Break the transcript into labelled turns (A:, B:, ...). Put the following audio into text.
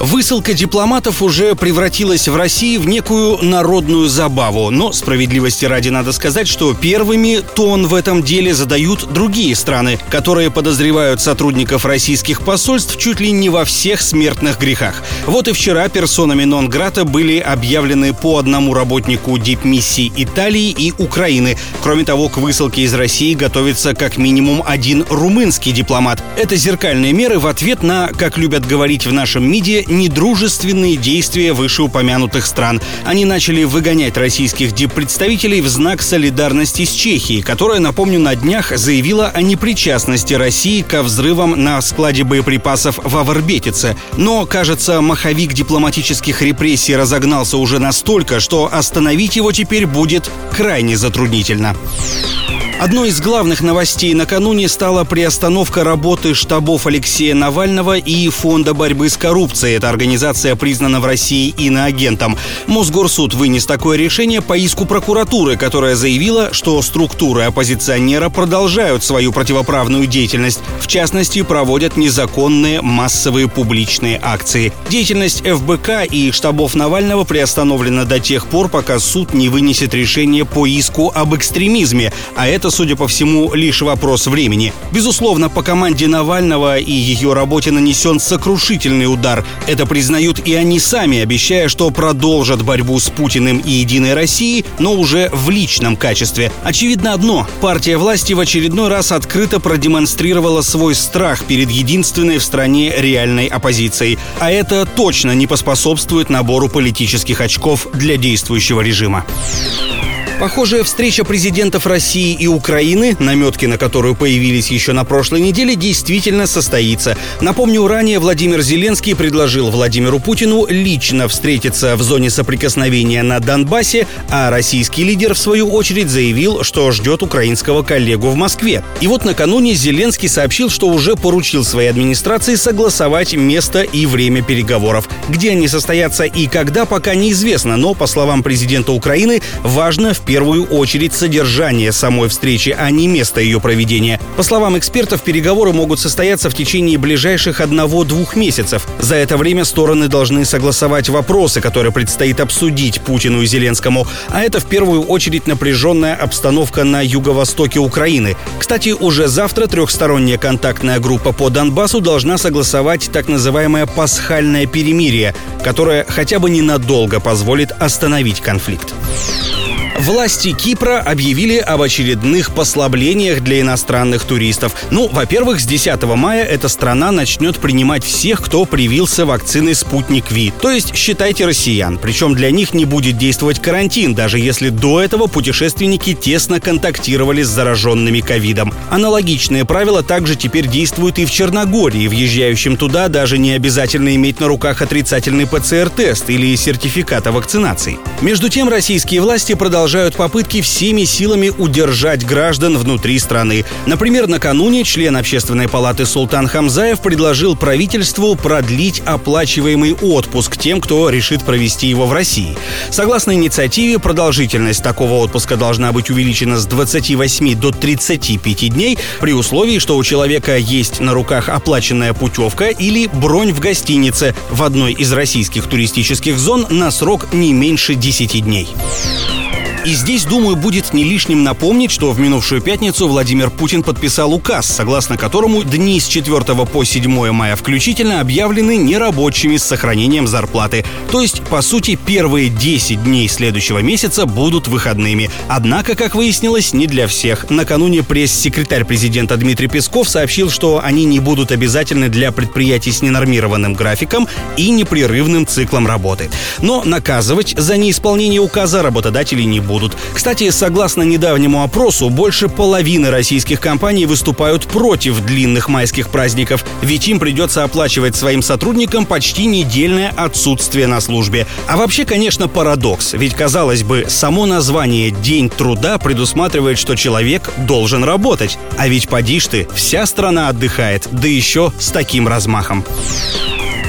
A: Высылка дипломатов уже превратилась в России в некую народную забаву, но справедливости ради надо сказать, что первыми тон в этом деле задают другие страны, которые подозревают сотрудников российских посольств чуть ли не во всех смертных грехах. Вот и вчера персонами нон-грата были объявлены по одному работнику дипмиссий Италии и Украины. Кроме того, к высылке из России готовится как минимум один румынский дипломат. Это зеркальные меры в ответ на, как любят говорить в нашем МИДе, недружественные действия вышеупомянутых стран. Они начали выгонять российских диппредставителей в знак солидарности с Чехией, которая, напомню, на днях заявила о непричастности России ко взрывам на складе боеприпасов в Авербетице. Но, кажется, маховик дипломатических репрессий разогнался уже настолько, что остановить его теперь будет крайне затруднительно. Одной из главных новостей накануне стала приостановка работы штабов Алексея Навального и Фонда борьбы с коррупцией. Эта организация признана в России иноагентом. Мосгорсуд вынес такое решение по иску прокуратуры, которая заявила, что структуры оппозиционера продолжают свою противоправную деятельность. В частности, проводят незаконные массовые публичные акции. Деятельность ФБК и штабов Навального приостановлена до тех пор, пока суд не вынесет решение по иску об экстремизме, а это судя по всему, лишь вопрос времени. Безусловно, по команде Навального и ее работе нанесен сокрушительный удар. Это признают и они сами, обещая, что продолжат борьбу с Путиным и Единой Россией, но уже в личном качестве. Очевидно одно – партия власти в очередной раз открыто продемонстрировала свой страх перед единственной в стране реальной оппозицией. А это точно не поспособствует набору политических очков для действующего режима. Похожая встреча президентов России и Украины, наметки на которую появились еще на прошлой неделе, действительно состоится. Напомню, ранее Владимир Зеленский предложил Владимиру Путину лично встретиться в зоне соприкосновения на Донбассе, а российский лидер, в свою очередь, заявил, что ждет украинского коллегу в Москве. И вот накануне Зеленский сообщил, что уже поручил своей администрации согласовать место и время переговоров. Где они состоятся и когда, пока неизвестно, но, по словам президента Украины, важно в первую очередь содержание самой встречи, а не место ее проведения. По словам экспертов, переговоры могут состояться в течение ближайших одного-двух месяцев. За это время стороны должны согласовать вопросы, которые предстоит обсудить Путину и Зеленскому. А это в первую очередь напряженная обстановка на юго-востоке Украины. Кстати, уже завтра трехсторонняя контактная группа по Донбассу должна согласовать так называемое пасхальное перемирие, которое хотя бы ненадолго позволит остановить конфликт. Власти Кипра объявили об очередных послаблениях для иностранных туристов. Ну, во-первых, с 10 мая эта страна начнет принимать всех, кто привился вакциной «Спутник Ви», то есть считайте россиян. Причем для них не будет действовать карантин, даже если до этого путешественники тесно контактировали с зараженными ковидом. Аналогичные правила также теперь действуют и в Черногории. Въезжающим туда даже не обязательно иметь на руках отрицательный ПЦР-тест или сертификат о вакцинации. Между тем, российские власти продолжают продолжают попытки всеми силами удержать граждан внутри страны. Например, накануне член Общественной палаты Султан Хамзаев предложил правительству продлить оплачиваемый отпуск тем, кто решит провести его в России. Согласно инициативе, продолжительность такого отпуска должна быть увеличена с 28 до 35 дней при условии, что у человека есть на руках оплаченная путевка или бронь в гостинице в одной из российских туристических зон на срок не меньше 10 дней. И здесь, думаю, будет не лишним напомнить, что в минувшую пятницу Владимир Путин подписал указ, согласно которому дни с 4 по 7 мая включительно объявлены нерабочими с сохранением зарплаты. То есть, по сути, первые 10 дней следующего месяца будут выходными. Однако, как выяснилось, не для всех. Накануне пресс-секретарь президента Дмитрий Песков сообщил, что они не будут обязательны для предприятий с ненормированным графиком и непрерывным циклом работы. Но наказывать за неисполнение указа работодателей не будут будут. Кстати, согласно недавнему опросу, больше половины российских компаний выступают против длинных майских праздников, ведь им придется оплачивать своим сотрудникам почти недельное отсутствие на службе. А вообще, конечно, парадокс, ведь, казалось бы, само название «День труда» предусматривает, что человек должен работать. А ведь поди ж ты, вся страна отдыхает, да еще с таким размахом.